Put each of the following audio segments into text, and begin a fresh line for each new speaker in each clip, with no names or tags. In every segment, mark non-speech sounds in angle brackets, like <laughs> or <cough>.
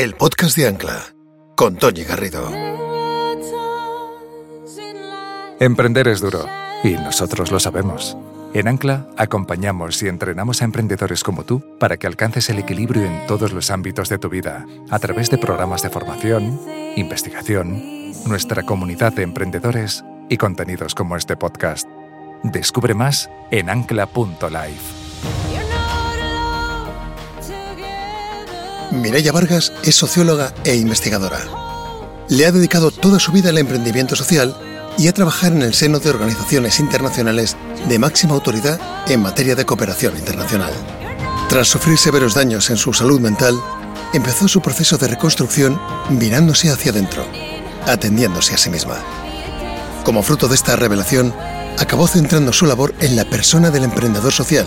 el podcast de Ancla, con Toñi Garrido.
Emprender es duro, y nosotros lo sabemos. En Ancla acompañamos y entrenamos a emprendedores como tú para que alcances el equilibrio en todos los ámbitos de tu vida, a través de programas de formación, investigación, nuestra comunidad de emprendedores y contenidos como este podcast. Descubre más en ancla.life.
Mireia Vargas es socióloga e investigadora. Le ha dedicado toda su vida al emprendimiento social y a trabajar en el seno de organizaciones internacionales de máxima autoridad en materia de cooperación internacional. Tras sufrir severos daños en su salud mental, empezó su proceso de reconstrucción mirándose hacia adentro, atendiéndose a sí misma. Como fruto de esta revelación, acabó centrando su labor en la persona del emprendedor social,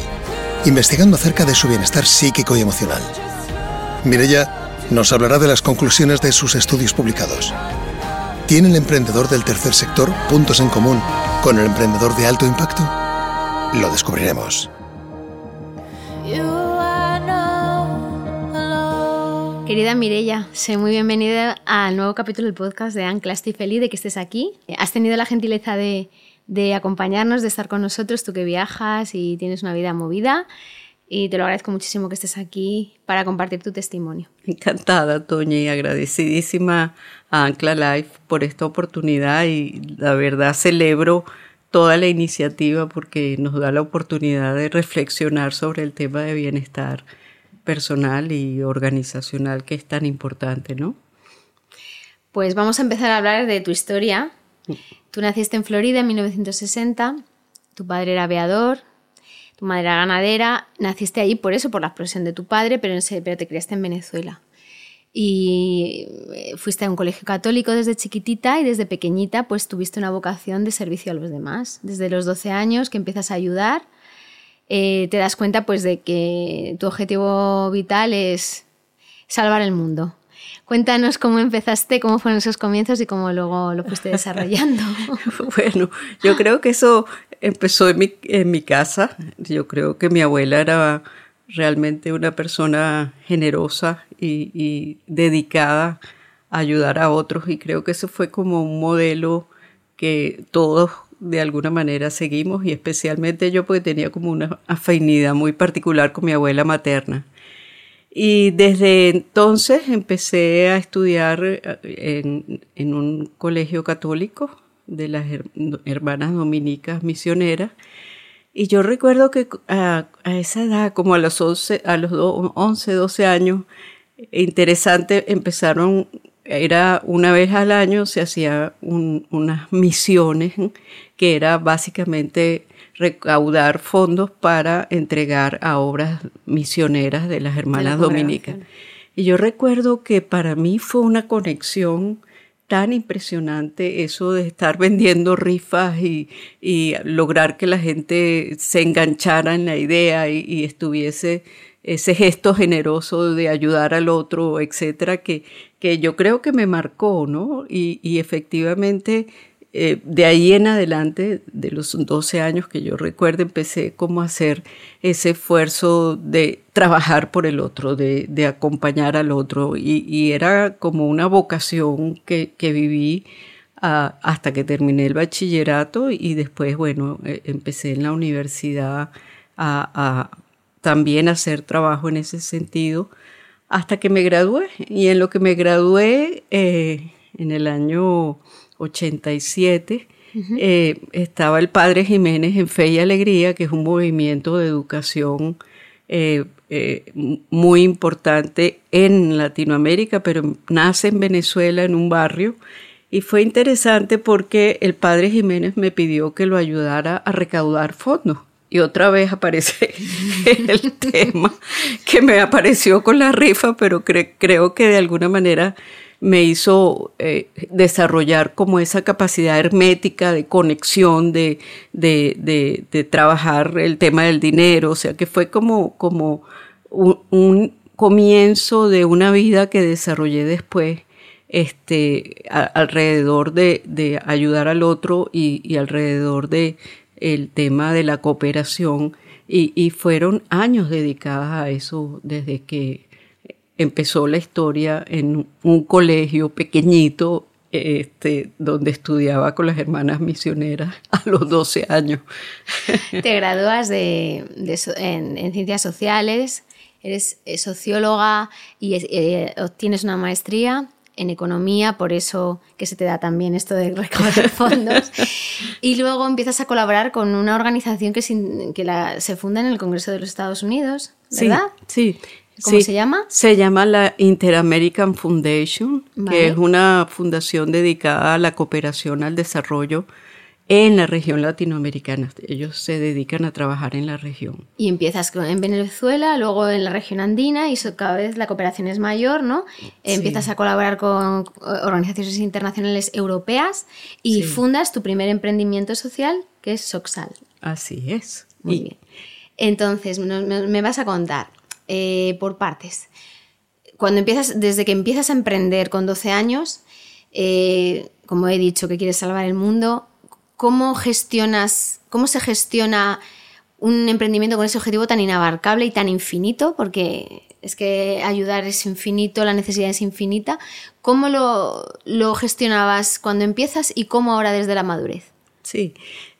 investigando acerca de su bienestar psíquico y emocional. Mireya nos hablará de las conclusiones de sus estudios publicados. ¿Tiene el emprendedor del tercer sector puntos en común con el emprendedor de alto impacto? Lo descubriremos.
Querida Mirella, sé muy bienvenida al nuevo capítulo del podcast de Ancla. Estoy feliz de que estés aquí. Has tenido la gentileza de, de acompañarnos, de estar con nosotros, tú que viajas y tienes una vida movida y te lo agradezco muchísimo que estés aquí para compartir tu testimonio.
Encantada, Toña, y agradecidísima a Ancla Life por esta oportunidad y la verdad celebro toda la iniciativa porque nos da la oportunidad de reflexionar sobre el tema de bienestar personal y organizacional que es tan importante, ¿no?
Pues vamos a empezar a hablar de tu historia. Tú naciste en Florida en 1960, tu padre era aviador, tu madre era ganadera, naciste ahí por eso, por la explosión de tu padre, pero, pero te criaste en Venezuela. Y eh, fuiste a un colegio católico desde chiquitita y desde pequeñita pues tuviste una vocación de servicio a los demás. Desde los 12 años que empiezas a ayudar, eh, te das cuenta pues de que tu objetivo vital es salvar el mundo. Cuéntanos cómo empezaste, cómo fueron esos comienzos y cómo luego lo fuiste <laughs> desarrollando.
bueno, yo creo que eso empezó en mi, en mi casa. Yo creo que mi abuela era realmente una persona generosa y, dedicada a ayudar a otros y creo que eso fue como un modelo que todos de alguna manera seguimos y especialmente yo porque tenía como una afinidad muy particular con mi abuela materna. Y desde entonces empecé a estudiar en, en un colegio católico de las hermanas dominicas misioneras. Y yo recuerdo que a, esa edad, como a los 11, a los 11, 12 años, interesante, empezaron, era una vez al año, se hacían unas misiones que era básicamente recaudar fondos para entregar a obras misioneras de las hermanas dominicas. Y yo recuerdo que para mí fue una conexión tan impresionante eso de estar vendiendo rifas y, lograr que la gente se enganchara en la idea y, estuviese ese gesto generoso de ayudar al otro, etcétera, que, que yo creo que me marcó, ¿no? Y, y efectivamente eh, de ahí en adelante, de los 12 años que yo recuerdo, empecé como a hacer ese esfuerzo de trabajar por el otro, de, acompañar al otro. Y, era como una vocación que, viví ah, hasta que terminé el bachillerato y después, bueno, eh, empecé en la universidad a, también hacer trabajo en ese sentido hasta que me gradué. Y en lo que me gradué, eh, en el año 87, eh, estaba el Padre Jiménez en Fe y Alegría, que es un movimiento de educación eh, eh, muy importante en Latinoamérica, pero nace en Venezuela, en un barrio. Y fue interesante porque el Padre Jiménez me pidió que lo ayudara a recaudar fondos. Y otra vez aparece <laughs> el tema que me apareció con la rifa, pero creo que de alguna manera me hizo eh, desarrollar como esa capacidad hermética de conexión, de, de, de, trabajar el tema del dinero, o sea que fue como, como un, comienzo de una vida que desarrollé después este, alrededor de, ayudar al otro y, y, alrededor de el tema de la cooperación. Y, y fueron años dedicados a eso desde que empezó la historia en un colegio pequeñito este, donde estudiaba con las hermanas misioneras <laughs> a los 12 años.
Te gradúas de, en, ciencias sociales, eres eh, socióloga y eh, obtienes una maestría en economía, por eso que se te da también esto de recaudar <laughs> fondos. y luego empiezas a colaborar con una organización que, que se funda en el Congreso de los Estados Unidos, ¿verdad?
Sí, sí.
¿Cómo se llama?
Se llama la Inter-American Foundation, que es una fundación dedicada a la cooperación al desarrollo en la región latinoamericana. Ellos se dedican a trabajar en la región.
Y empiezas en Venezuela, luego en la región andina y cada vez la cooperación es mayor, ¿no? Empiezas a colaborar con organizaciones internacionales europeas y fundas tu primer emprendimiento social, que es Soxal.
Así es.
Muy bien. Entonces, me vas a contar eh, por partes. Cuando empiezas, desde que empiezas a emprender con 12 años, eh, como he dicho, que quieres salvar el mundo, ¿cómo gestionas, cómo se gestiona un emprendimiento con ese objetivo tan inabarcable y tan infinito? Porque es que ayudar es infinito, la necesidad es infinita. ¿Cómo lo, lo gestionabas cuando empiezas y cómo ahora desde la madurez?
Sí,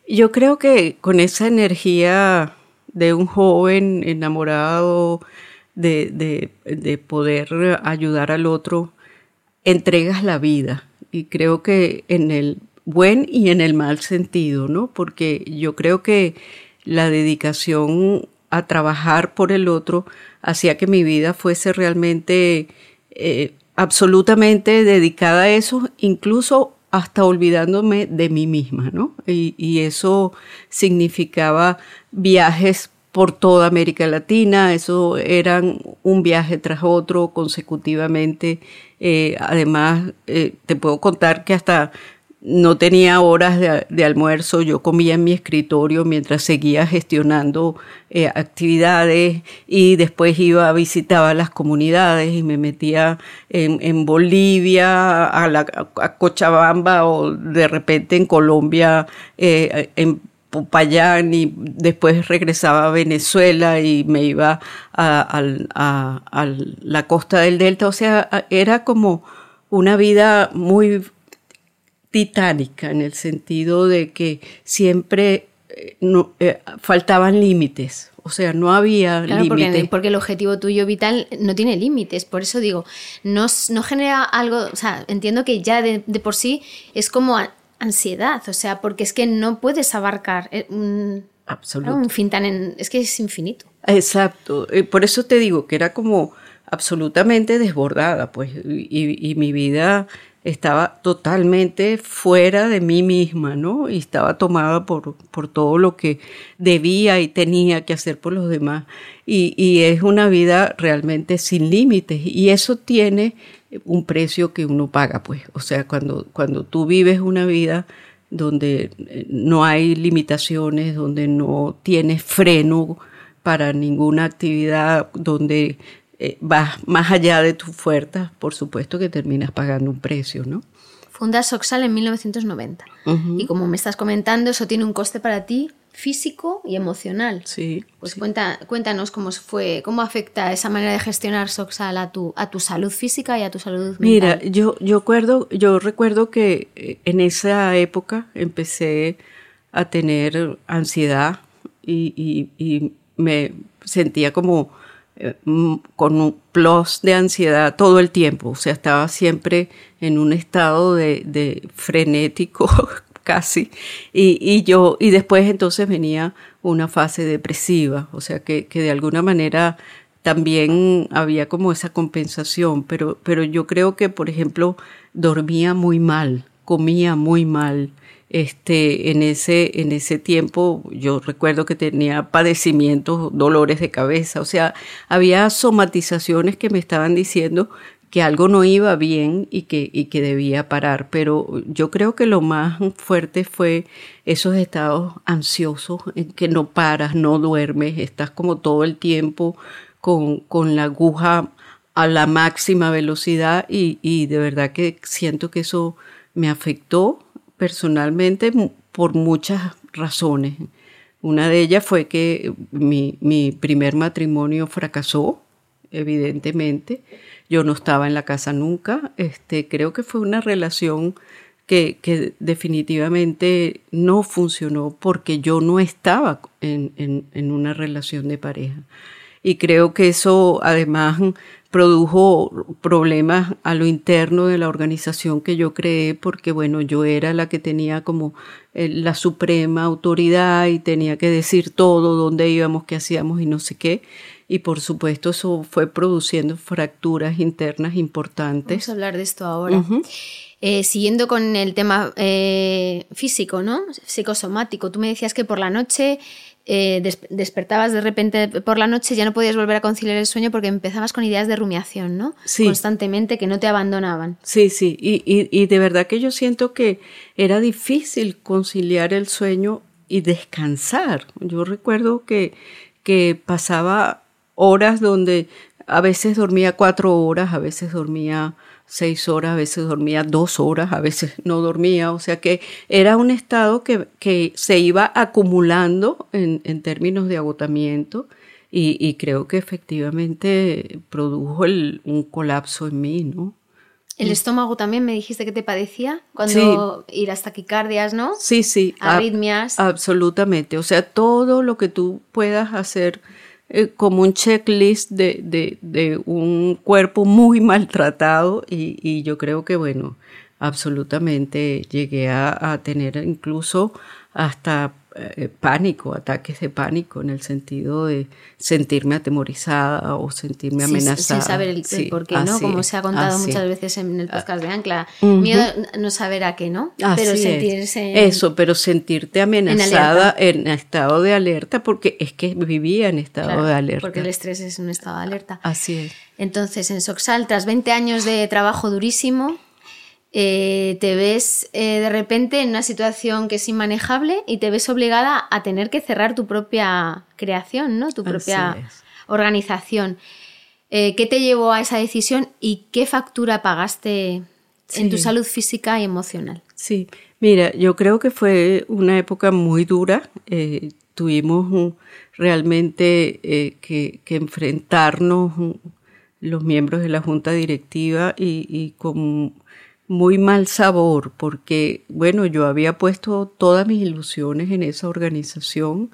yo creo que con esa energía de un joven enamorado de, poder ayudar al otro, entregas la vida. Y creo que en el buen y en el mal sentido, ¿no? Porque yo creo que la dedicación a trabajar por el otro hacía que mi vida fuese realmente eh, absolutamente dedicada a eso, incluso hasta olvidándome de mí misma, ¿no? Y, eso significaba viajes por toda América Latina, eso eran un viaje tras otro consecutivamente. Eh, además, eh, te puedo contar que hasta no tenía horas de, almuerzo, yo comía en mi escritorio mientras seguía gestionando eh, actividades y después iba a visitar las comunidades y me metía en, Bolivia, a, la, Cochabamba o de repente en Colombia, eh, en Popayán y después regresaba a Venezuela y me iba a la costa del Delta, o sea, era como una vida muy titánica en el sentido de que siempre eh, no, eh, faltaban límites. O sea, no había límites.
Porque, el objetivo tuyo vital no tiene límites. Por eso digo, no, no genera algo. O sea, entiendo que ya de, por sí es como ansiedad. O sea, porque es que no puedes abarcar eh, un, un fin tan. es que es infinito.
Exacto. Por eso te digo que era como absolutamente desbordada, pues. Y, y mi vida estaba totalmente fuera de mí misma, ¿no? Y estaba tomada por, por todo lo que debía y tenía que hacer por los demás. Y, y es una vida realmente sin límites. Y eso tiene un precio que uno paga, pues. O sea, cuando, cuando tú vives una vida donde eh, no hay limitaciones, donde no tienes freno para ninguna actividad, donde eh, vas más allá de tu fuerza, por supuesto que terminas pagando un precio, ¿no?
Fundas Soxal en 1990. Y como me estás comentando, eso tiene un coste para ti físico y emocional.
Sí.
Pues Cuenta, cuéntanos cómo fue, cómo afecta esa manera de gestionar Soxal a tu, a tu salud física y a tu salud mental.
Mira, yo, yo, acuerdo, yo recuerdo que eh, en esa época empecé a tener ansiedad y, y me sentía como con un plus de ansiedad todo el tiempo, o sea, estaba siempre en un estado de, frenético <laughs> casi, y, yo, y después entonces venía una fase depresiva, o sea, que, que de alguna manera también había como esa compensación, pero, pero yo creo que, por ejemplo, dormía muy mal, comía muy mal, este, en, ese, en ese tiempo yo recuerdo que tenía padecimientos, dolores de cabeza, o sea, había somatizaciones que me estaban diciendo que algo no iba bien y que, y que debía parar, pero yo creo que lo más fuerte fue esos estados ansiosos en que no paras, no duermes, estás como todo el tiempo con, con la aguja a la máxima velocidad y, y de verdad que siento que eso me afectó personalmente por muchas razones. Una de ellas fue que mi, primer matrimonio fracasó evidentemente. Yo no estaba en la casa nunca. Este, creo que fue una relación que, que definitivamente no funcionó porque yo no estaba en, en, en una relación de pareja. Y creo que eso además produjo problemas a lo interno de la organización que yo creé porque bueno, yo era la que tenía como eh, la suprema autoridad y tenía que decir todo, dónde íbamos, qué hacíamos y no sé qué. Y por supuesto eso fue produciendo fracturas internas importantes.
Vamos a hablar de esto ahora. Eh, siguiendo con el tema eh, físico, ¿no? Psicosomático. Tú me decías que por la noche eh, despertabas de repente por la noche, ya no podías volver a conciliar el sueño porque empezabas con ideas de rumiación, ¿no?
Sí.
Constantemente, que no te abandonaban.
Sí, sí, y, y, y de verdad que yo siento que era difícil conciliar el sueño y descansar. Yo recuerdo que, que pasaba horas donde a veces dormía cuatro horas, a veces dormía seis horas, a veces dormía dos horas, a veces no dormía, o sea que era un estado que, que se iba acumulando en, en términos de agotamiento y, y, creo que efectivamente produjo el, un colapso en mí, ¿no?
El estómago también me dijiste que te padecía cuando sí. ir hasta taquicardias, ¿no?
Sí, sí.
Arritmias.
A, absolutamente. O sea, todo lo que tú puedas hacer eh, como un checklist de, de, de, un cuerpo muy <laughs> maltratado y, yo creo que, bueno, absolutamente llegué a tener incluso hasta eh, pánico, ataques de pánico, en el sentido de sentirme atemorizada o sentirme amenazada.
Sin, sin saber el,
sí,
por qué, ¿no? Como se ha contado
así.
muchas veces en el podcast de Ancla.
Uh -huh.
Miedo no saber a qué, ¿no?
Así
pero sentirse. En,
Eso, pero sentirte amenazada en, en, estado de alerta, porque es que vivía en estado
claro,
de alerta.
Porque el estrés es un estado de alerta.
Así es.
Entonces, en Soxal, tras 20 años de trabajo durísimo, eh, te ves eh, de repente en una situación que es inmanejable y te ves obligada a tener que cerrar tu propia creación, ¿no? tu propia organización. Eh, ¿Qué te llevó a esa decisión y qué factura pagaste sí. en tu salud física y emocional?
Sí, mira, yo creo que fue una época muy dura. Eh, tuvimos realmente eh, que, que, enfrentarnos los miembros de la junta directiva y, y con muy mal sabor porque, bueno, yo había puesto todas mis ilusiones en esa organización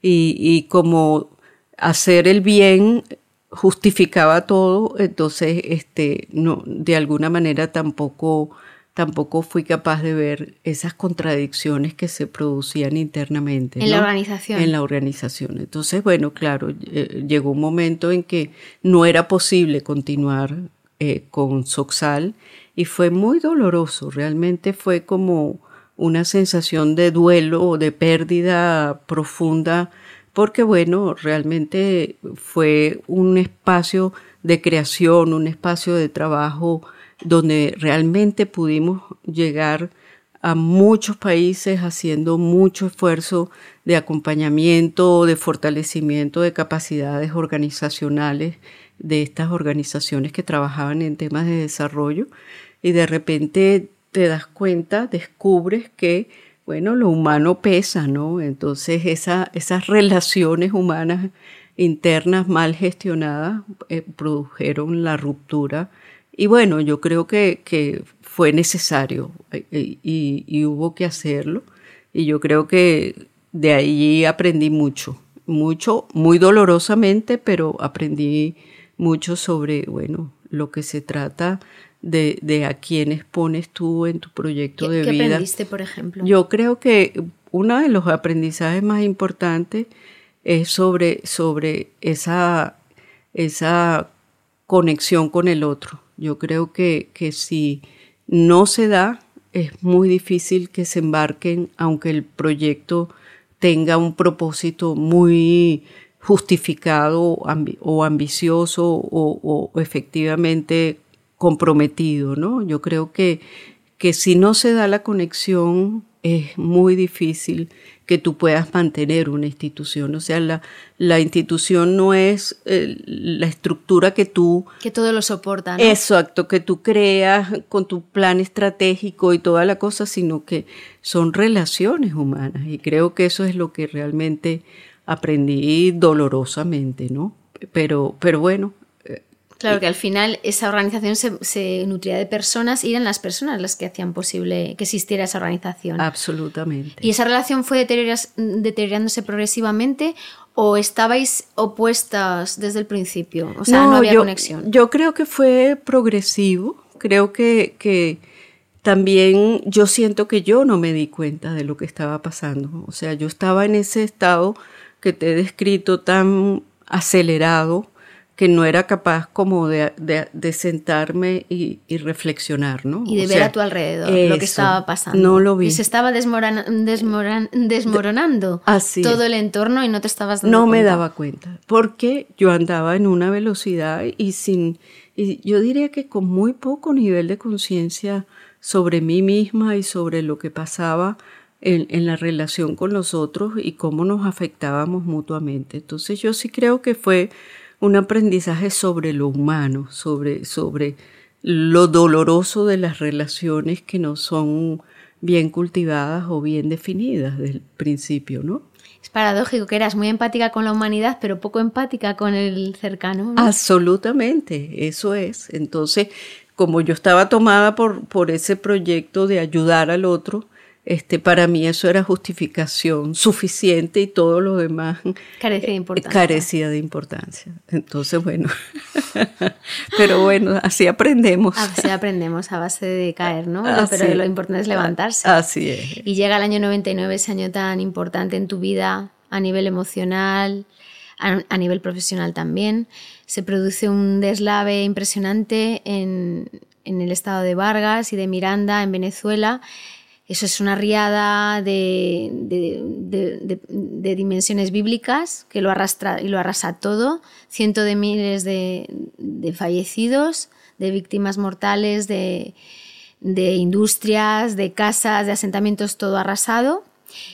y, y como hacer el bien justificaba todo, entonces, este, no, de alguna manera tampoco, tampoco fui capaz de ver esas contradicciones que se producían internamente.
En
¿no?
la organización.
En la organización. Entonces, bueno, claro, eh, llegó un momento en que no era posible continuar eh, con Soxal y fue muy doloroso, realmente fue como una sensación de duelo o de pérdida profunda, porque bueno, realmente fue un espacio de creación, un espacio de trabajo donde realmente pudimos llegar a muchos países haciendo mucho esfuerzo de acompañamiento, de fortalecimiento de capacidades organizacionales de estas organizaciones que trabajaban en temas de desarrollo y de repente te das cuenta, descubres que, bueno, lo humano pesa, ¿no? Entonces esa, esas relaciones humanas internas mal gestionadas eh, produjeron la ruptura y bueno, yo creo que, que fue necesario y, y, y hubo que hacerlo y yo creo que de ahí aprendí mucho, mucho, muy dolorosamente, pero aprendí mucho sobre, bueno, lo que se trata de, de a quiénes pones tú en tu proyecto
¿Qué,
de
¿qué
vida.
aprendiste, por ejemplo?
Yo creo que uno de los aprendizajes más importantes es sobre, sobre esa, esa conexión con el otro. Yo creo que, que si no se da, es muy difícil que se embarquen, aunque el proyecto tenga un propósito muy justificado o ambicioso o, o, efectivamente comprometido, ¿no? Yo creo que, que si no se da la conexión es muy difícil que tú puedas mantener una institución. O sea, la, la institución no es eh, la estructura que tú...
Que todo lo soporta, ¿no?
Exacto, que tú creas con tu plan estratégico y toda la cosa, sino que son relaciones humanas. Y creo que eso es lo que realmente aprendí dolorosamente, ¿no? Pero, pero bueno,
Claro que al final esa organización se, se, nutría de personas y eran las personas las que hacían posible que existiera esa organización.
Absolutamente.
¿Y esa relación fue deteriorándose progresivamente o estabais opuestas desde el principio? O sea, no, había conexión.
Yo creo que fue progresivo. Creo que, que también yo siento que yo no me di cuenta de lo que estaba pasando. O sea, yo estaba en ese estado que te he descrito tan acelerado que no era capaz como de, de, sentarme y, y, reflexionar, ¿no?
Y de ver a tu alrededor lo que estaba pasando.
No lo vi.
Y se estaba desmoronando
Así
todo el entorno y no te estabas dando
No
cuenta.
me daba cuenta, porque yo andaba en una velocidad y sin, y yo diría que con muy poco nivel de conciencia sobre mí misma y sobre lo que pasaba en, en, la relación con los otros y cómo nos afectábamos mutuamente. Entonces yo sí creo que fue un aprendizaje sobre lo humano, sobre, sobre lo doloroso de las relaciones que no son bien cultivadas o bien definidas del principio, ¿no?
Es paradójico que eras muy empática con la humanidad, pero poco empática con el cercano.
¿no? Absolutamente, eso es. Entonces, como yo estaba tomada por, por ese proyecto de ayudar al otro, este, para mí eso era justificación suficiente y todo lo demás
carecía de importancia.
Carecía de importancia. Entonces, bueno, <laughs> pero bueno, así aprendemos.
Así aprendemos a base de caer, ¿no?
Así,
pero lo importante es levantarse.
Así es.
Y llega el año 99, ese año tan importante en tu vida a nivel emocional, a, a nivel profesional también. Se produce un deslave impresionante en, en el estado de Vargas y de Miranda, en Venezuela eso es una riada de, dimensiones bíblicas que lo arrastra y lo arrasa todo. Cientos de miles de, fallecidos, de víctimas mortales, de, industrias, de casas, de asentamientos, todo arrasado.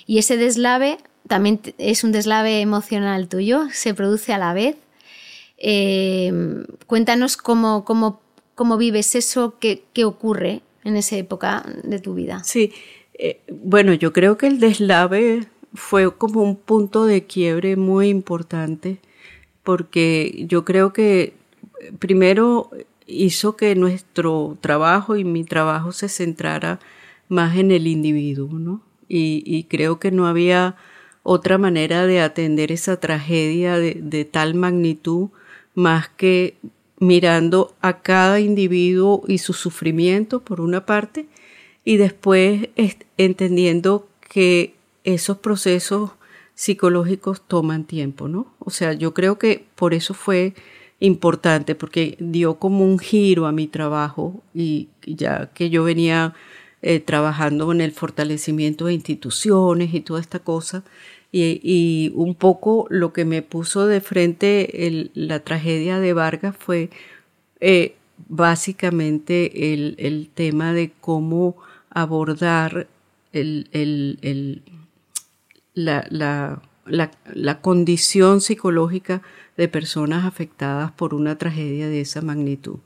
Y ese deslave también es un deslave emocional tuyo, se produce a la vez. Eh, cuéntanos cómo, vives eso, qué ocurre en esa época de tu vida?
Sí, eh, bueno, yo creo que el deslave fue como un punto de quiebre muy importante porque yo creo que primero hizo que nuestro trabajo y mi trabajo se centrara más en el individuo, ¿no? Y, creo que no había otra manera de atender esa tragedia de tal magnitud más que mirando a cada individuo y su sufrimiento por una parte y después entendiendo que esos procesos psicológicos toman tiempo, ¿no? O sea, yo creo que por eso fue importante porque dio como un giro a mi trabajo y ya que yo venía eh, trabajando en el fortalecimiento de instituciones y toda esta cosa, y, un poco lo que me puso de frente la tragedia de Vargas fue eh, básicamente el, el, tema de cómo abordar el, la, la, la, la condición psicológica de personas afectadas por una tragedia de esa magnitud.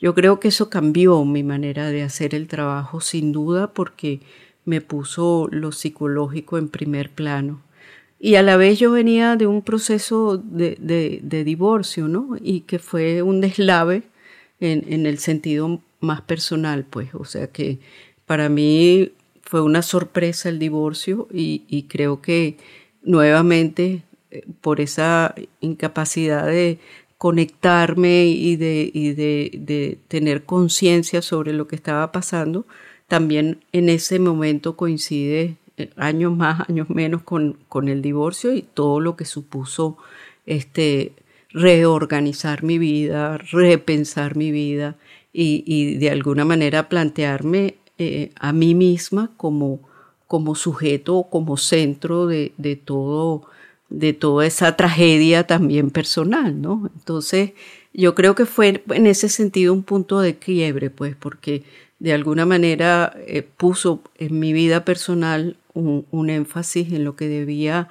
Yo creo que eso cambió mi manera de hacer el trabajo, sin duda, porque me puso lo psicológico en primer plano. Y a la vez yo venía de un proceso de, de, divorcio, ¿no? Y que fue un deslave en, en, el sentido más personal, pues. O sea que para mí fue una sorpresa el divorcio y, y creo que nuevamente por esa incapacidad de conectarme y de, y de, de tener conciencia sobre lo que estaba pasando, también en ese momento coincide años más, años menos con, con el divorcio y todo lo que supuso este, reorganizar mi vida, repensar mi vida y, y de alguna manera plantearme eh, a mí misma como, como sujeto, como centro de, de, todo, de toda esa tragedia también personal, ¿no? Entonces, yo creo que fue en ese sentido un punto de quiebre, pues, porque de alguna manera eh, puso en mi vida personal un, un, énfasis en lo que debía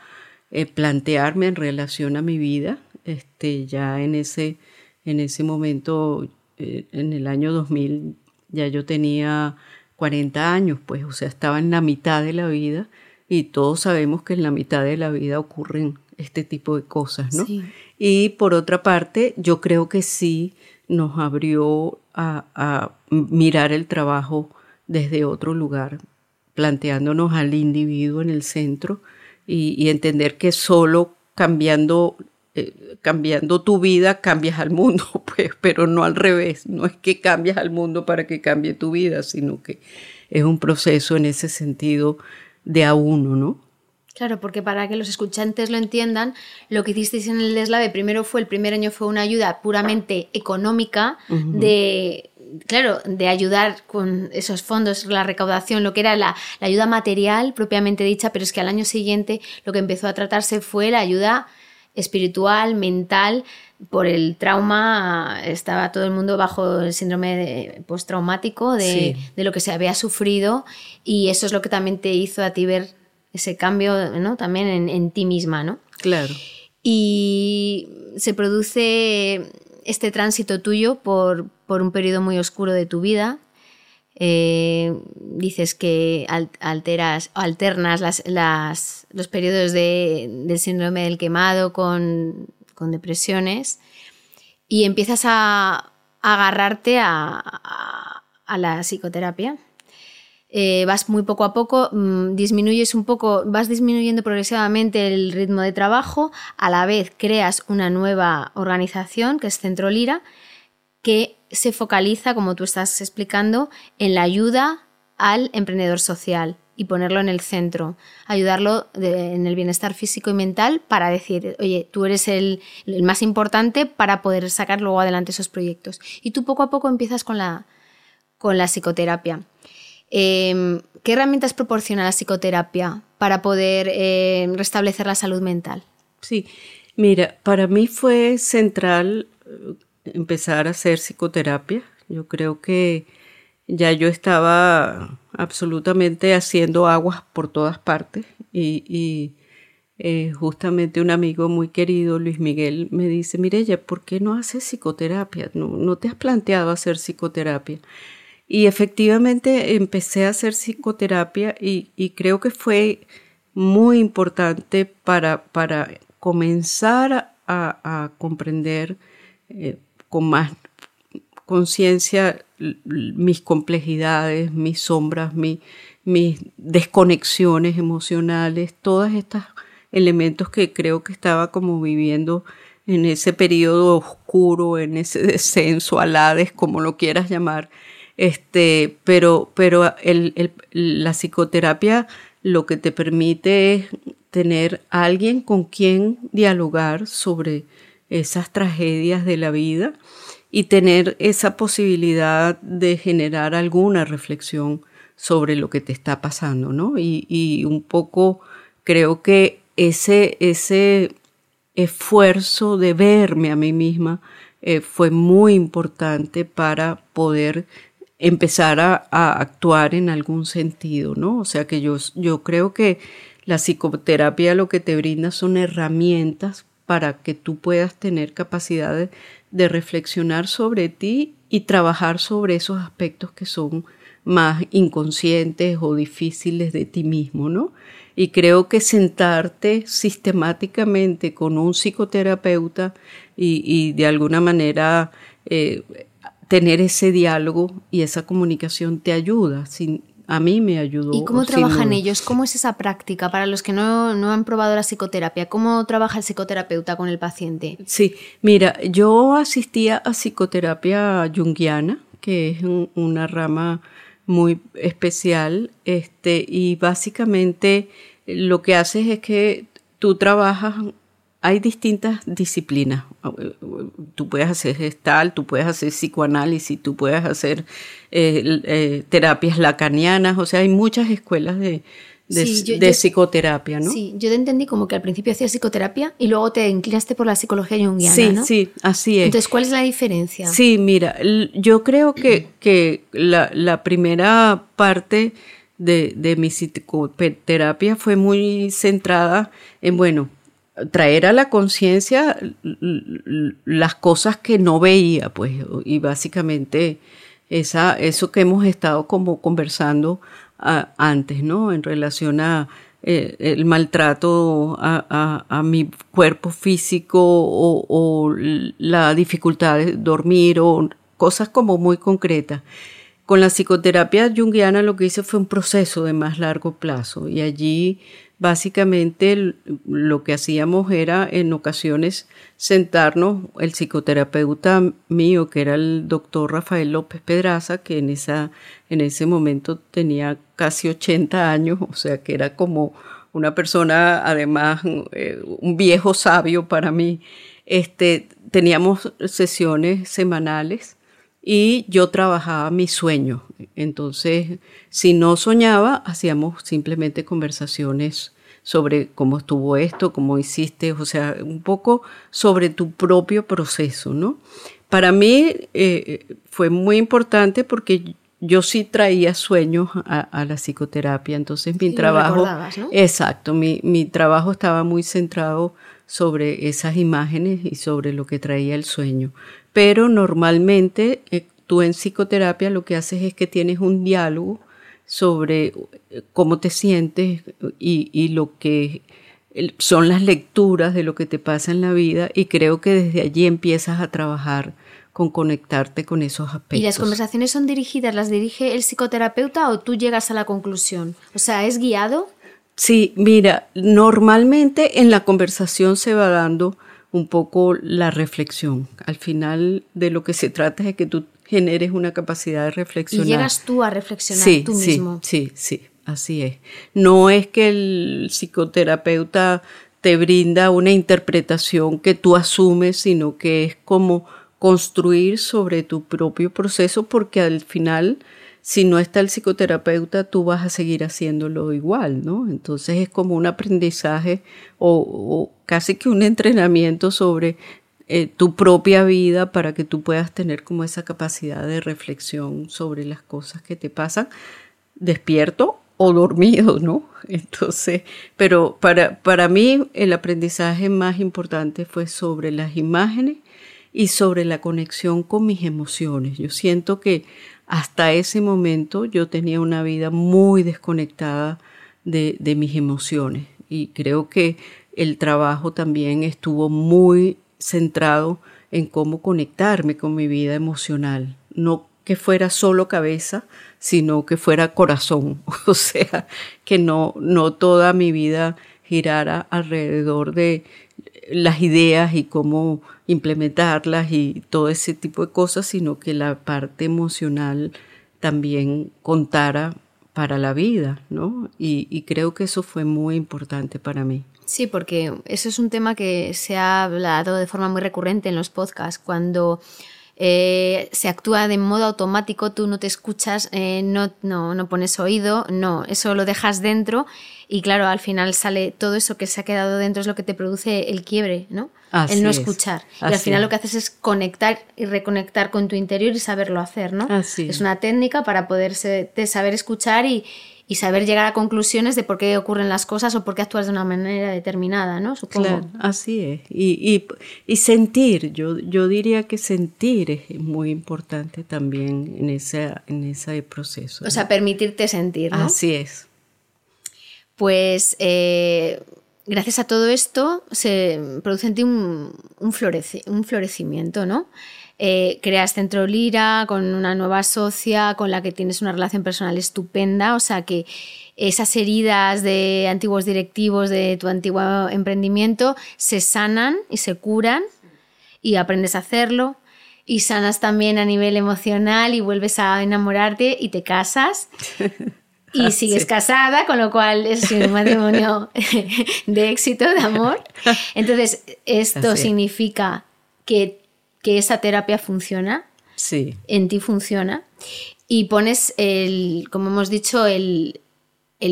eh, plantearme en relación a mi vida. Este, ya en ese, en ese momento, eh, en el año 2000, ya yo tenía 40 años, pues, o sea, estaba en la mitad de la vida y todos sabemos que en la mitad de la vida ocurren este tipo de cosas, ¿no?
Sí.
Y por otra parte, yo creo que sí nos abrió a, mirar el trabajo desde otro lugar, planteándonos al individuo en el centro y, entender que solo cambiando, eh, cambiando tu vida cambias al mundo, <laughs> pues, pero no al revés, no es que cambias al mundo para que cambie tu vida, sino que es un proceso en ese sentido de a uno, ¿no?
Claro, porque para que los escuchantes lo entiendan, lo que hicisteis en el deslave primero fue, el primer año fue una ayuda puramente económica de, claro, de ayudar con esos fondos, la recaudación, lo que era la, ayuda material propiamente dicha, pero es que al año siguiente lo que empezó a tratarse fue la ayuda espiritual, mental, por el trauma, estaba todo el mundo bajo el síndrome postraumático de, de lo que se había sufrido y eso es lo que también te hizo a ti ver ese cambio ¿no? también en, ti misma, ¿no?
Claro.
Y se produce este tránsito tuyo por, un periodo muy oscuro de tu vida. Eh, dices que alteras, alternas los periodos del síndrome del quemado con, depresiones y empiezas a, agarrarte a la psicoterapia. Eh, vas muy poco a poco, mm, disminuyes un poco, vas disminuyendo progresivamente el ritmo de trabajo, a la vez creas una nueva organización que es Centro Lira, que se focaliza, como tú estás explicando, en la ayuda al emprendedor social y ponerlo en el centro, ayudarlo en el bienestar físico y mental para decir, oye, tú eres el, el, más importante para poder sacar luego adelante esos proyectos. Y tú poco a poco empiezas con la, con la psicoterapia. Em, ¿Qué herramientas proporciona la psicoterapia para poder em, restablecer la salud mental?
Sí, mira, para mí fue central eh, empezar a hacer psicoterapia. Yo creo que ya yo estaba absolutamente haciendo aguas por todas partes y, eh, justamente un amigo muy querido, Luis Miguel, me dice, Mireya, ¿por qué no haces psicoterapia? ¿No, no te has planteado hacer psicoterapia? Y efectivamente empecé a hacer psicoterapia y, creo que fue muy importante para, para comenzar a, comprender eh, con más conciencia mis complejidades, mis sombras, mis desconexiones emocionales, todos estos elementos que creo que estaba como viviendo en ese periodo oscuro, en ese <laughs> descenso al Hades, como lo quieras llamar, este, pero, pero la psicoterapia lo que te permite es tener alguien con quien dialogar sobre esas tragedias de la vida y tener esa posibilidad de generar alguna reflexión sobre lo que te está pasando, ¿no? Y, un poco creo que ese, ese esfuerzo de verme a mí misma eh, fue muy importante para poder empezar a, actuar en algún sentido, ¿no? O sea que yo, yo creo que la psicoterapia lo que te brinda son herramientas para que tú puedas tener capacidad de, reflexionar sobre ti y trabajar sobre esos aspectos que son más inconscientes o difíciles de ti mismo, ¿no? Y creo que sentarte sistemáticamente con un psicoterapeuta y, y de alguna manera eh, tener ese diálogo y esa comunicación te ayuda. Sin, a mí me ayudó.
¿Y cómo trabajan ellos? ¿Cómo es esa práctica para los que no, han probado la psicoterapia? ¿Cómo trabaja el psicoterapeuta con el paciente?
Sí, mira, yo asistía a psicoterapia junguiana, que es una rama muy especial, este, y básicamente lo que haces es que tú trabajas hay distintas disciplinas. Tú puedes hacer gestal, tú puedes hacer psicoanálisis, tú puedes hacer eh, eh, terapias lacanianas, o sea, hay muchas escuelas de, de, psicoterapia, ¿no?
Sí, yo te entendí como que al principio hacías psicoterapia y luego te inclinaste por la psicología junguiana,
sí, Sí, así es.
Entonces, ¿cuál es la diferencia?
Sí, mira, yo creo que, que la, la primera parte de, de mi psicoterapia fue muy centrada en, bueno, traer a la conciencia las cosas que no veía, pues, y básicamente esa, eso que hemos estado como conversando antes, ¿no? En relación a eh, el maltrato a, mi cuerpo físico o, o, la dificultad de dormir o cosas como muy concretas. Con la psicoterapia junguiana lo que hice fue un proceso de más largo plazo y allí básicamente lo que hacíamos era en ocasiones sentarnos, el psicoterapeuta mío, que era el doctor Rafael López Pedraza, que en, esa, en ese momento tenía casi 80 años, o sea que era como una persona, además, eh, un viejo sabio para mí. Este, teníamos sesiones semanales y yo trabajaba mi sueño. Entonces, si no soñaba, hacíamos simplemente conversaciones sobre cómo estuvo esto, cómo hiciste, o sea, un poco sobre tu propio proceso, ¿no? Para mí eh, fue muy importante porque yo sí traía sueños a, la psicoterapia, entonces mi trabajo...
¿no?
Exacto, mi, mi trabajo estaba muy centrado sobre esas imágenes y sobre lo que traía el sueño. Pero normalmente eh, tú en psicoterapia lo que haces es que tienes un diálogo sobre eh, cómo te sientes y, lo que son las lecturas de lo que te pasa en la vida y creo que desde allí empiezas a trabajar con conectarte con esos aspectos.
¿Y las conversaciones son dirigidas, las dirige el psicoterapeuta o tú llegas a la conclusión? O sea, ¿es guiado?
Sí, mira, normalmente en la conversación se va dando un poco la reflexión. Al final de lo que se trata es de que tú generes una capacidad de reflexionar.
Y llegas tú a reflexionar tú mismo.
Sí, sí, así es. No es que el psicoterapeuta te brinda una interpretación que tú asumes, sino que es como construir sobre tu propio proceso porque al final si no está el psicoterapeuta, tú vas a seguir haciéndolo igual, ¿no? Entonces es como un aprendizaje o, casi que un entrenamiento sobre eh, tu propia vida para que tú puedas tener como esa capacidad de reflexión sobre las cosas que te pasan, despierto o dormido, ¿no? <laughs> Entonces, pero para, para mí el aprendizaje más importante fue sobre las imágenes y sobre la conexión con mis emociones. Yo siento que hasta ese momento yo tenía una vida muy desconectada de, mis emociones y creo que el trabajo también estuvo muy centrado en cómo conectarme con mi vida emocional. No que fuera solo cabeza, sino que fuera corazón. <laughs> O sea, que no, no toda mi vida girara alrededor de las ideas y cómo implementarlas y todo ese tipo de cosas, sino que la parte emocional también contara para la vida, ¿no? Y, creo que eso fue muy importante para mí.
Sí, porque eso es un tema que se ha hablado de forma muy recurrente en los podcasts. Cuando eh, se actúa de modo automático, tú no te escuchas, eh, no, no, no pones oído, no, eso lo dejas dentro y claro, al final sale todo eso que se ha quedado dentro es lo que te produce el quiebre, ¿no? el no escuchar. y al final lo que haces es conectar y reconectar con tu interior y saberlo hacer, ¿no? Es una técnica para poder saber escuchar y, saber llegar a conclusiones de por qué ocurren las cosas o por qué actúas de una manera determinada, ¿no?
Supongo. Claro, así es. Y, y, sentir, yo, yo diría que sentir es muy importante también en ese, en ese proceso.
O sea, permitirte sentir, ¿no?
Así es
pues eh, gracias a todo esto se produce en ti un, un, florecimiento, ¿no? Eh, creas Centro Lira con una nueva socia con la que tienes una relación personal estupenda, o sea que esas heridas de antiguos directivos de tu antiguo emprendimiento se sanan y se curan y aprendes a hacerlo. Y sanas también a nivel emocional y vuelves a enamorarte y te casas. <laughs> Y sigues casada, con lo cual es un <laughs> matrimonio de éxito, de amor. <laughs> Entonces, esto significa que, esa terapia funciona,
sí.
en ti funciona, y pones, el, como hemos dicho, el,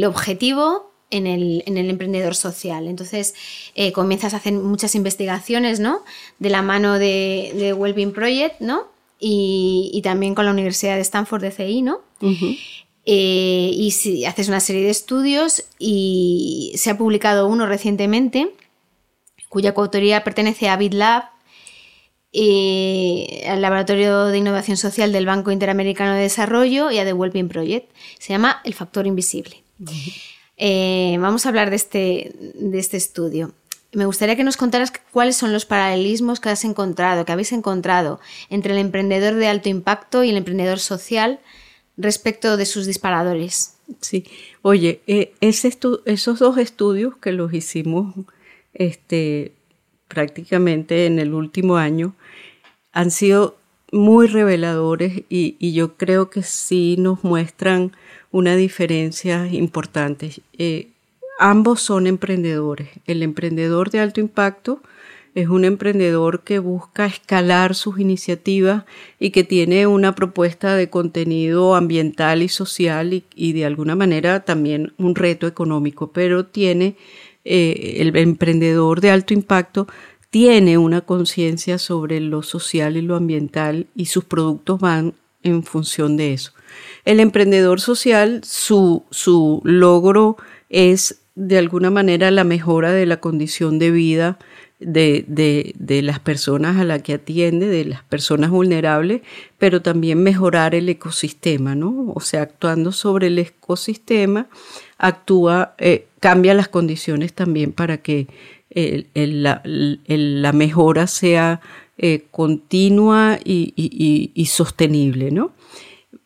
objetivo en el, emprendedor social. Entonces eh, comienzas a hacer muchas investigaciones, ¿no? De la mano de, de Wellbeing Project, ¿no? Y, también con la Universidad de Stanford de CI, ¿no? Eh, y si haces una serie de estudios y se ha publicado uno recientemente cuya coautoría pertenece a BitLab, eh, al Laboratorio de Innovación Social del Banco Interamericano de Desarrollo y a The Wellbeing Project. Se llama El Factor Invisible. eh, vamos a hablar de este, de este estudio. Me gustaría que nos contaras cuáles son los paralelismos que has encontrado, que habéis encontrado entre el emprendedor de alto impacto y el emprendedor social respecto de sus disparadores.
Sí, oye, eh, esos dos estudios que los hicimos este, prácticamente en el último año han sido muy reveladores y, yo creo que sí nos muestran una diferencia importante. Eh, ambos son emprendedores. El emprendedor de alto impacto es un emprendedor que busca escalar sus iniciativas y que tiene una propuesta de contenido ambiental y social y, de alguna manera también un reto económico, pero tiene eh, el emprendedor de alto impacto tiene una conciencia sobre lo social y lo ambiental y sus productos van en función de eso. El emprendedor social, su, su logro es de alguna manera la mejora de la condición de vida de, de, de, las personas a las que atiende, de las personas vulnerables, pero también mejorar el ecosistema, ¿no? O sea, actuando sobre el ecosistema, actúa, eh, cambia las condiciones también para que la, mejora sea eh, continua y, sostenible, ¿no?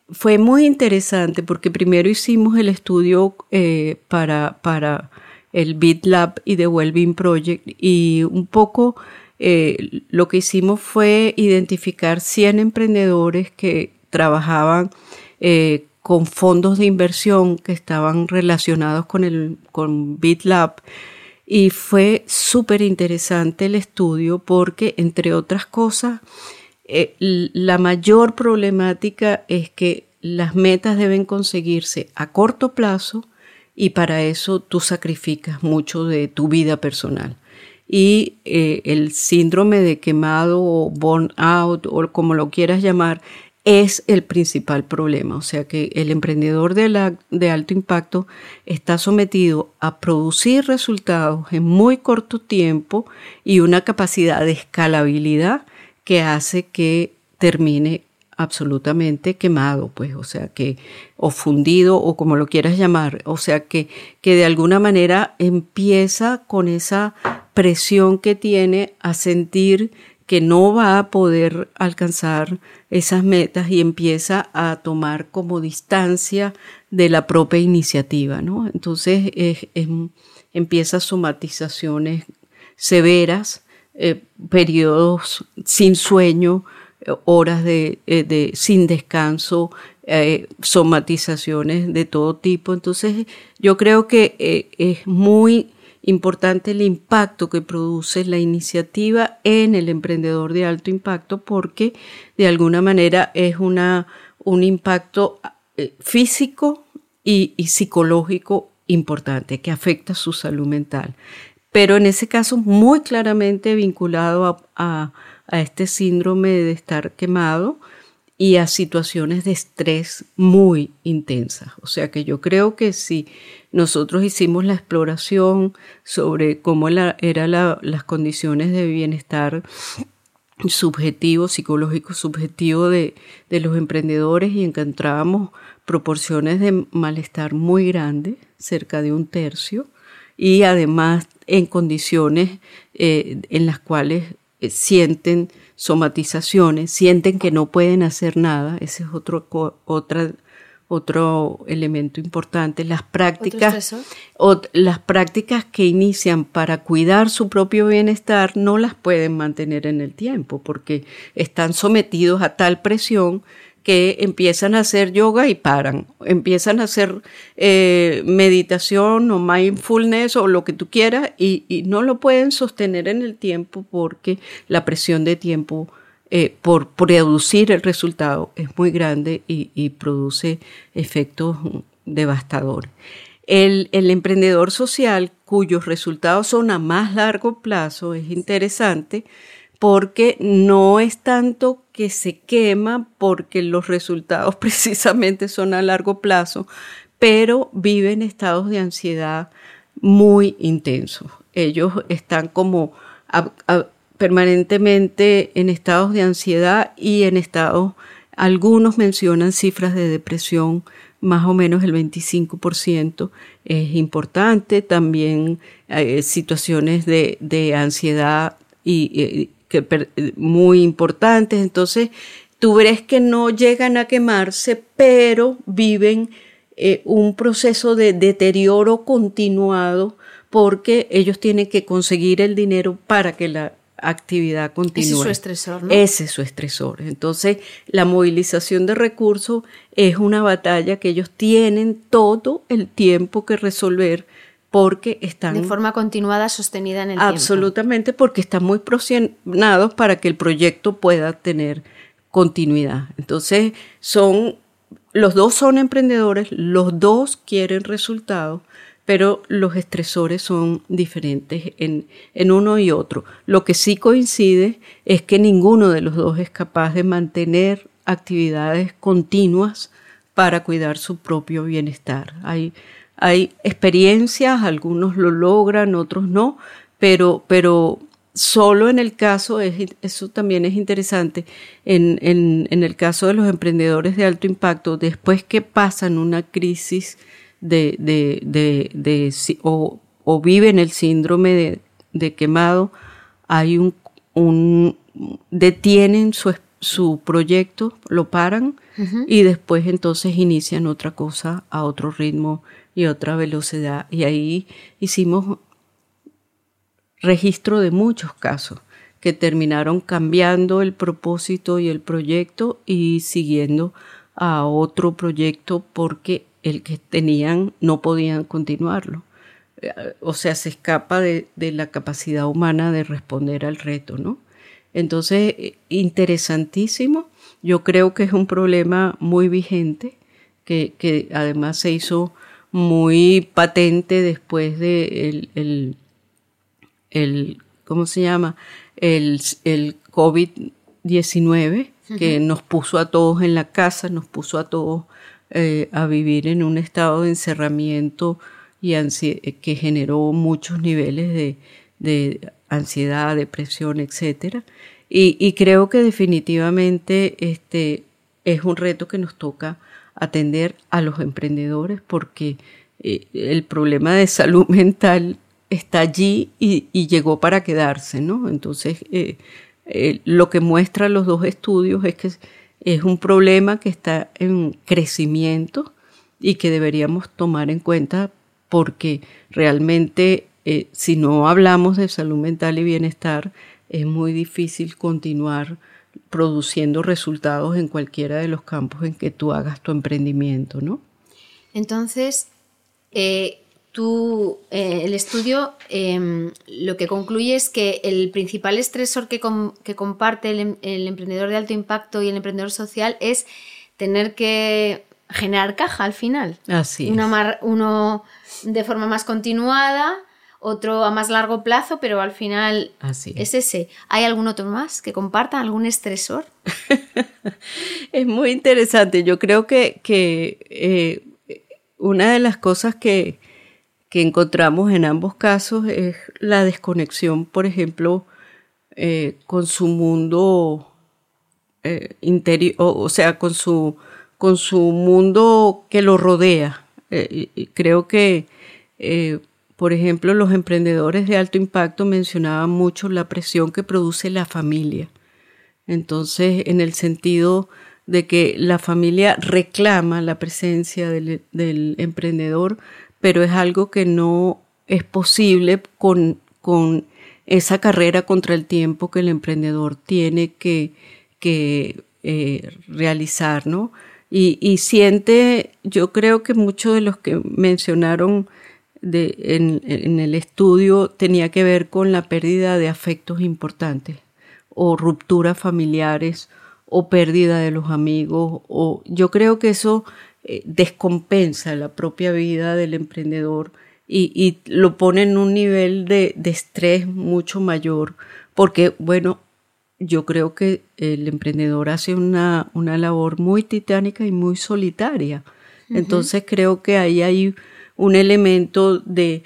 Fue muy interesante porque primero hicimos el estudio eh, para, para el BitLab y The Wellbeing Project y un poco eh, lo que hicimos fue identificar 100 emprendedores que trabajaban con fondos de inversión que estaban relacionados con, el, con BitLab y fue súper interesante el estudio porque, entre otras cosas, eh, la mayor problemática es que las metas deben conseguirse a corto plazo y para eso tú sacrificas mucho de tu vida personal. Y eh, el síndrome de quemado o burnout o como lo quieras llamar es el principal problema. O sea que el emprendedor de, de, alto impacto está sometido a producir resultados en muy corto tiempo y una capacidad de escalabilidad que hace que termine absolutamente quemado, pues, o sea que, o fundido, o como lo quieras llamar, o sea que, que de alguna manera empieza con esa presión que tiene a sentir que no va a poder alcanzar esas metas y empieza a tomar como distancia de la propia iniciativa, ¿no? Entonces empieza somatizaciones severas, eh, periodos sin sueño, horas de, eh, de sin descanso, eh, somatizaciones de todo tipo. Entonces, yo creo que eh, es muy importante el impacto que produce la iniciativa en el emprendedor de alto impacto porque de alguna manera es una, un impacto físico y, psicológico importante que afecta su salud mental. Pero en ese caso muy claramente vinculado a a este síndrome de estar quemado y a situaciones de estrés muy intensas. O sea que yo creo que si nosotros hicimos la exploración sobre cómo eran las condiciones de bienestar subjetivo, psicológico subjetivo de, de los emprendedores y encontrábamos proporciones de malestar muy grandes, cerca de un tercio, y además en condiciones eh, en las cuales eh, sienten somatizaciones, sienten que no pueden hacer nada, ese es otro, otra, otro elemento importante. Las prácticas, las prácticas que inician para cuidar su propio bienestar no las pueden mantener en el tiempo porque están sometidos a tal presión que empiezan a hacer yoga y paran, empiezan a hacer eh, meditación o mindfulness o lo que tú quieras y, no lo pueden sostener en el tiempo porque la presión de tiempo eh, por producir el resultado es muy grande y, produce efectos devastadores. El, emprendedor social cuyos resultados son a más largo plazo es interesante porque no es tanto que se quema porque los resultados <laughs> precisamente son a largo plazo, pero viven estados de ansiedad muy intensos. Ellos están como permanentemente en estados de ansiedad y en estados Algunos mencionan cifras de depresión, más o menos el 25% es importante. También eh, situaciones de, de ansiedad y, que, muy importantes. Entonces, tú ves que no llegan a quemarse, pero viven eh, un proceso de deterioro continuado porque ellos tienen que conseguir el dinero para que la actividad continúe. Ese
es su estresor, ¿no?
Ese es su estresor. Entonces, la movilización de recursos es una batalla que ellos tienen todo el tiempo que resolver porque están...
De forma continuada, sostenida en el
tiempo. Absolutamente, porque están muy presionados para que el proyecto pueda tener continuidad. Entonces, son... Los dos son emprendedores, los dos quieren resultados, pero los estresores son diferentes en, en, uno y otro. Lo que sí coincide es que ninguno de los dos es capaz de mantener actividades continuas para cuidar su propio bienestar. Hay, hay experiencias, algunos lo logran, otros no, pero, pero solo en el caso, eso también es interesante, en, en, en el caso de los emprendedores de alto impacto, después que pasan una crisis, de, de, de, de o, o, viven el síndrome de, quemado, hay un, un detienen su, su proyecto, lo paran y después entonces inician otra cosa a otro ritmo y otra velocidad. Y ahí hicimos registro de muchos casos que terminaron cambiando el propósito y el proyecto y siguiendo a otro proyecto porque el que tenían no podían continuarlo. Eh, o sea, se escapa de, la capacidad humana de responder al reto, ¿no? Entonces, eh, interesantísimo. Yo creo que es un problema muy vigente, que, que además se hizo muy patente después de el, el, ¿cómo se llama? El, el COVID-19, que nos puso a todos en la casa, nos puso a todos eh, a vivir en un estado de encerramiento y eh, que generó muchos niveles de, ansiedad, depresión, etc. Y, creo que definitivamente este, es un reto que nos toca atender a los emprendedores porque eh, el problema de salud <laughs> mental está allí y, llegó para quedarse, ¿no? Entonces, lo que muestran los dos estudios es que es un problema que está en crecimiento y que deberíamos tomar en cuenta porque realmente eh, si no hablamos de salud mental y bienestar, es muy difícil continuar produciendo resultados en cualquiera de los campos en que tú hagas tu emprendimiento, ¿no?
Entonces, eh, tú, eh, el estudio em, lo que concluye es que el principal estresor que, comparte em, el, emprendedor de alto impacto y el emprendedor social es tener que generar caja al final.
Así
uno de forma más continuada, otro a más largo plazo, pero al final es. ese. ¿Hay algún otro más que comparta algún estresor? <laughs>
es muy interesante. Yo creo que, eh, una de las cosas que, que encontramos en ambos casos es la desconexión, por ejemplo, eh, con su mundo eh, interior, o, sea, con su, con su mundo que lo rodea. Eh, creo que, por ejemplo, los emprendedores de alto impacto mencionaban mucho la presión que produce la familia. Entonces, en el sentido de que la familia reclama la presencia del, del emprendedor, pero es algo que no es posible con, con esa carrera contra el tiempo que el emprendedor tiene que, que eh, realizar, ¿no? Y, siente, yo creo que muchos de los que mencionaron en, en, el estudio tenía que ver con la pérdida de afectos importantes o rupturas familiares o pérdida de los amigos o yo creo que eso eh, descompensa la propia vida del emprendedor y, lo pone en un nivel de, estrés mucho mayor, porque, bueno, yo creo que el emprendedor hace una, una labor muy titánica y muy solitaria. Entonces creo que ahí hay un elemento de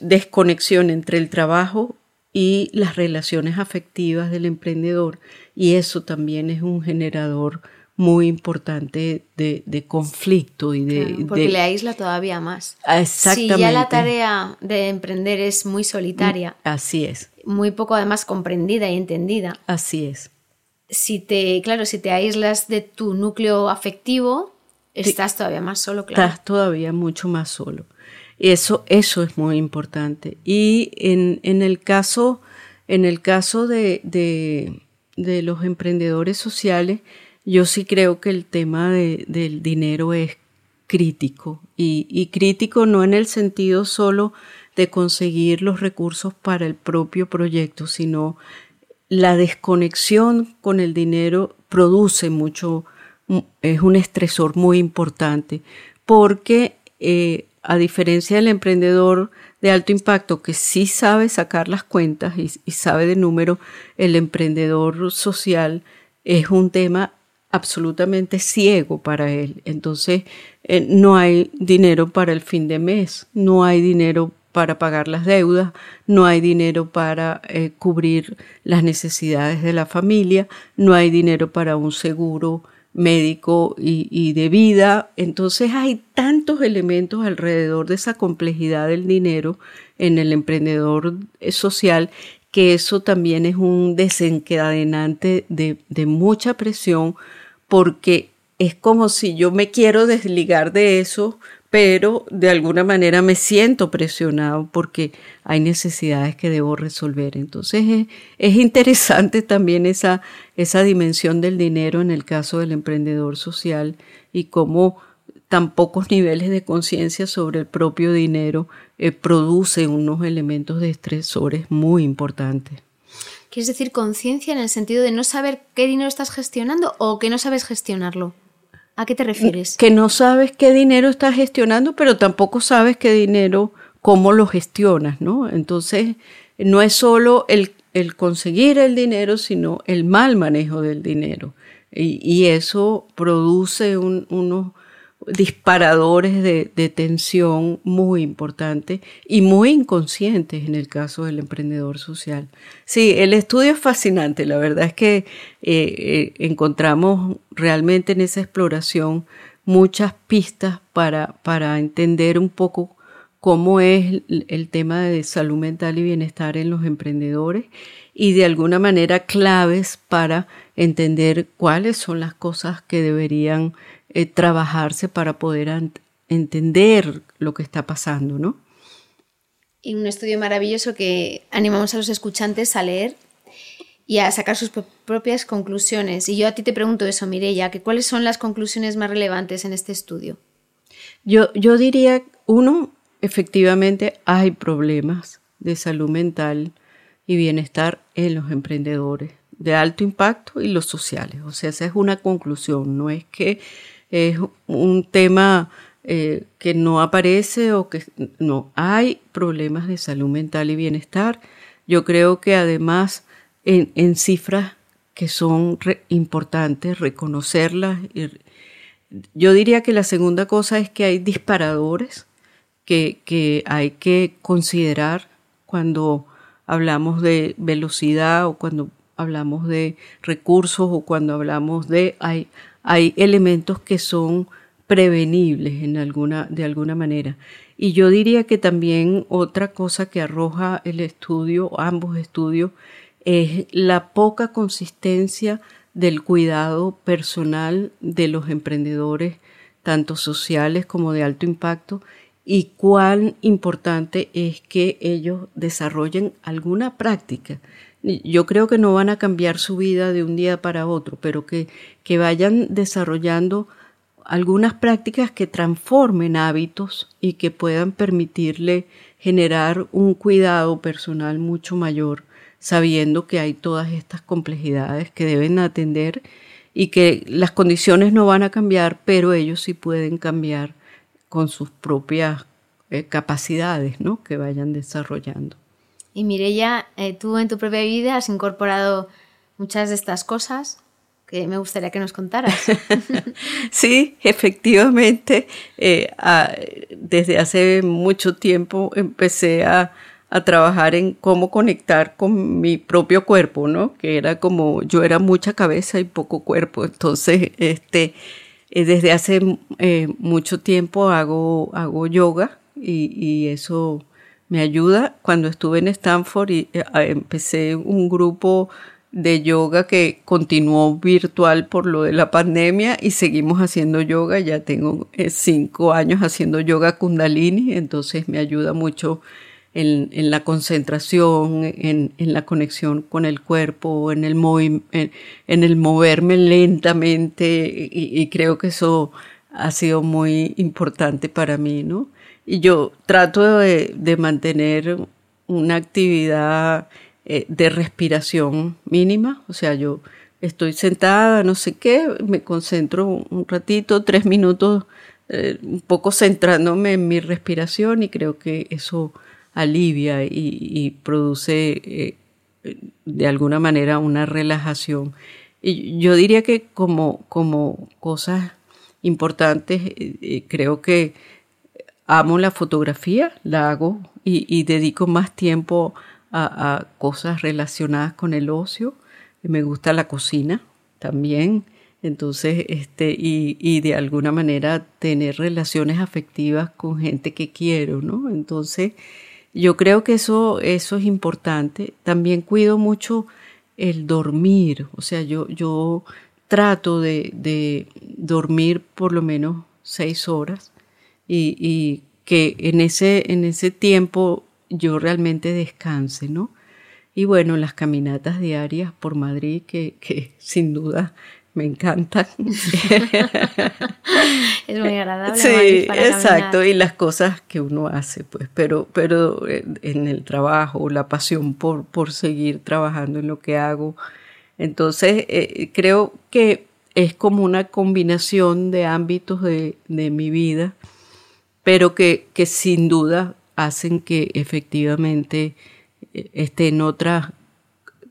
desconexión entre el trabajo y las relaciones afectivas del emprendedor y eso también es un generador muy importante de, conflicto y de...
porque le aísla todavía más.
Exactamente.
Si ya la tarea de emprender es muy solitaria.
Mm, así es.
Muy poco además comprendida y entendida.
Así es.
Si te, claro, si te aíslas de tu núcleo afectivo, estás todavía más solo, claro.
Estás todavía mucho más solo. Eso, eso es muy importante. Y en, en el caso, en el caso de, de, de los emprendedores sociales, yo sí creo que el tema del dinero es crítico y, crítico no en el sentido solo de conseguir los recursos para el propio proyecto, sino la desconexión con el dinero produce mucho, es un estresor muy importante, porque eh, a diferencia del emprendedor de alto impacto que sí sabe sacar las cuentas y, y sabe de número, el emprendedor social es un tema absolutamente ciego para él. Entonces, eh, no hay dinero para el fin de mes, no hay dinero para pagar las deudas, no hay dinero para eh, cubrir las necesidades de la familia, no hay dinero para un seguro médico y, de vida. Entonces hay tantos elementos alrededor de esa complejidad del dinero en el emprendedor eh, social que eso también es un desencadenante de, de mucha presión porque es como si yo me quiero desligar de eso, pero de alguna manera me siento presionado porque hay necesidades que debo resolver. Entonces es, interesante también esa, esa dimensión del dinero en el caso del emprendedor social y cómo tan pocos niveles de conciencia sobre el propio dinero eh, produce unos elementos de estresores muy importantes.
¿Quieres decir conciencia en el sentido de no saber qué dinero estás gestionando o que no sabes gestionarlo? ¿A qué te refieres?
Que no sabes qué dinero estás gestionando, pero tampoco sabes qué dinero, cómo lo gestionas, ¿no? Entonces, no es solo el, el conseguir el dinero, sino el mal manejo del dinero. Y, eso produce un, unos disparadores de, tensión muy importantes y muy inconscientes en el caso del emprendedor social. Sí, el estudio es fascinante, la verdad es que eh, eh, encontramos realmente en esa exploración muchas pistas para, para entender un poco cómo es el tema de salud mental y bienestar en los emprendedores y de alguna manera claves para entender cuáles son las cosas que deberían eh, trabajarse para poder entender lo que está pasando, ¿no?
Y un estudio maravilloso que animamos a los escuchantes a leer y a sacar sus propias conclusiones. Y yo a ti te pregunto eso, Mireya, que ¿cuáles son las conclusiones más relevantes en este estudio?
Yo, yo diría, uno, efectivamente hay problemas de salud mental y bienestar en los emprendedores de alto impacto y los sociales. O sea, esa es una conclusión, no es que es un tema eh, que no aparece o que no hay problemas de salud mental y bienestar. Yo creo que además en, cifras que son importantes reconocerlas. Yo diría que la segunda cosa es que hay disparadores que, que hay que considerar cuando hablamos de velocidad o cuando hablamos de recursos o cuando hablamos de hay, hay elementos que son prevenibles en alguna, de alguna manera. Y yo diría que también otra cosa que arroja el estudio, ambos estudios, es la poca consistencia del cuidado personal de los emprendedores, tanto sociales como de alto impacto, y cuán importante es que ellos desarrollen alguna práctica yo creo que no van a cambiar su vida de un día para otro, pero que, que vayan desarrollando algunas prácticas que transformen hábitos y que puedan permitirle generar un cuidado personal mucho mayor, sabiendo que hay todas estas complejidades que deben atender y que las condiciones no van a cambiar, pero ellos sí pueden cambiar con sus propias eh, capacidades ¿no? que vayan desarrollando.
Y Mireya, eh, tú en tu propia vida has incorporado muchas de estas cosas que me gustaría que nos contaras. <laughs>
sí, efectivamente, eh, desde hace mucho tiempo empecé a, a trabajar en cómo conectar con mi propio cuerpo, ¿no? Que era como, yo era mucha cabeza y poco cuerpo. Entonces, este, eh, desde hace eh, mucho tiempo hago, hago yoga y, eso me ayuda. Cuando estuve en Stanford y eh, empecé un grupo de yoga que continuó virtual por lo de la pandemia y seguimos haciendo yoga. Ya tengo cinco años haciendo yoga kundalini, entonces me ayuda mucho en, la concentración, en, la conexión con el cuerpo, en el, en, el moverme lentamente y, creo que eso ha sido muy importante para mí, ¿no? Y yo trato de, mantener una actividad eh, de respiración mínima, o sea, yo estoy sentada, no sé qué, me concentro un ratito, tres minutos, eh, un poco centrándome en mi respiración y creo que eso alivia y, produce eh, de alguna manera una relajación. Y yo diría que como, como cosas importantes, creo que amo la fotografía, la hago y, dedico más tiempo a, cosas relacionadas con el ocio. Me gusta la cocina también. Entonces, este, y, y, de alguna manera tener relaciones afectivas con gente que quiero, ¿no? Entonces, yo creo que eso, eso es importante. También cuido mucho el dormir. O sea, yo, yo trato de, de dormir por lo menos seis horas y, y, que en ese, en ese tiempo yo realmente descanse, ¿no? Y bueno, las caminatas diarias por Madrid, que, que <laughs> sin duda me encanta.
es muy agradable.
Sí, exacto, y las cosas que uno hace, pues, pero, pero en el trabajo, la pasión por, por seguir trabajando en lo que hago. Entonces, eh, creo que es como una combinación de ámbitos de, de mi vida, pero que, que, sin duda hacen que efectivamente eh, esté en otra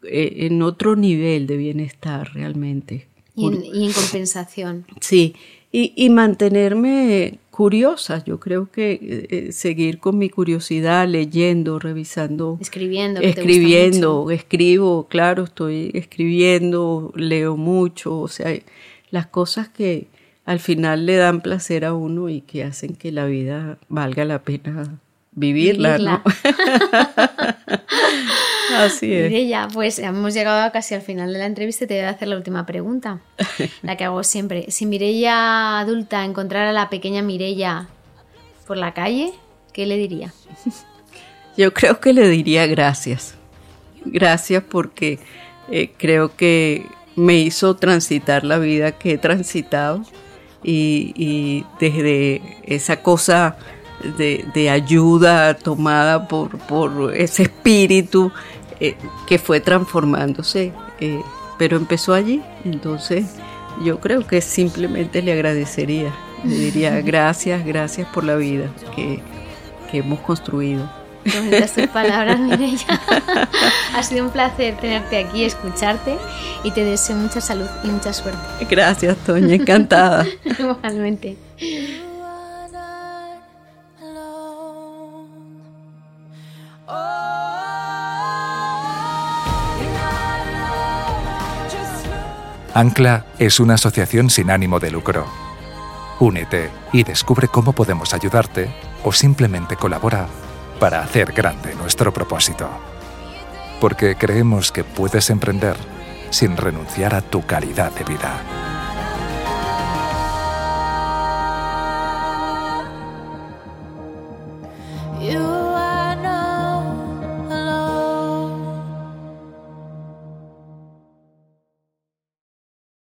eh, en otro nivel de bienestar realmente.
Y en, compensación.
Sí, y, mantenerme curiosa. Yo creo que eh, seguir con mi curiosidad, leyendo, revisando.
Escribiendo.
escribiendo, escribo, claro, estoy escribiendo, leo mucho, o sea, las cosas que al final le dan placer a uno y que hacen que la vida valga la pena vivirla, ¿no? <laughs> Así es.
ya pues hemos llegado casi al final de la entrevista y te voy a hacer la última pregunta, <laughs> la que hago siempre. Si Mirella adulta encontrara a la pequeña Mirella por la calle, ¿qué le diría? <laughs>
Yo creo que le diría gracias. Gracias porque eh, creo que me hizo transitar la vida que he transitado y, y desde esa cosa de, ayuda tomada por, por ese espíritu eh, que fue transformándose, eh, pero empezó allí, entonces yo creo que simplemente le agradecería, le diría <laughs> gracias, gracias por la vida que, hemos construido.
Bonitas tus <laughs> palabras, Mireya. <laughs> ha sido un placer tenerte aquí, escucharte y te deseo mucha salud y mucha suerte.
Gracias, Toña, encantada. <laughs>
Igualmente.
Ancla es una asociación sin ánimo de lucro. Únete y descubre cómo podemos ayudarte o simplemente colabora para hacer grande nuestro propósito. Porque creemos que puedes emprender sin renunciar a tu calidad de vida.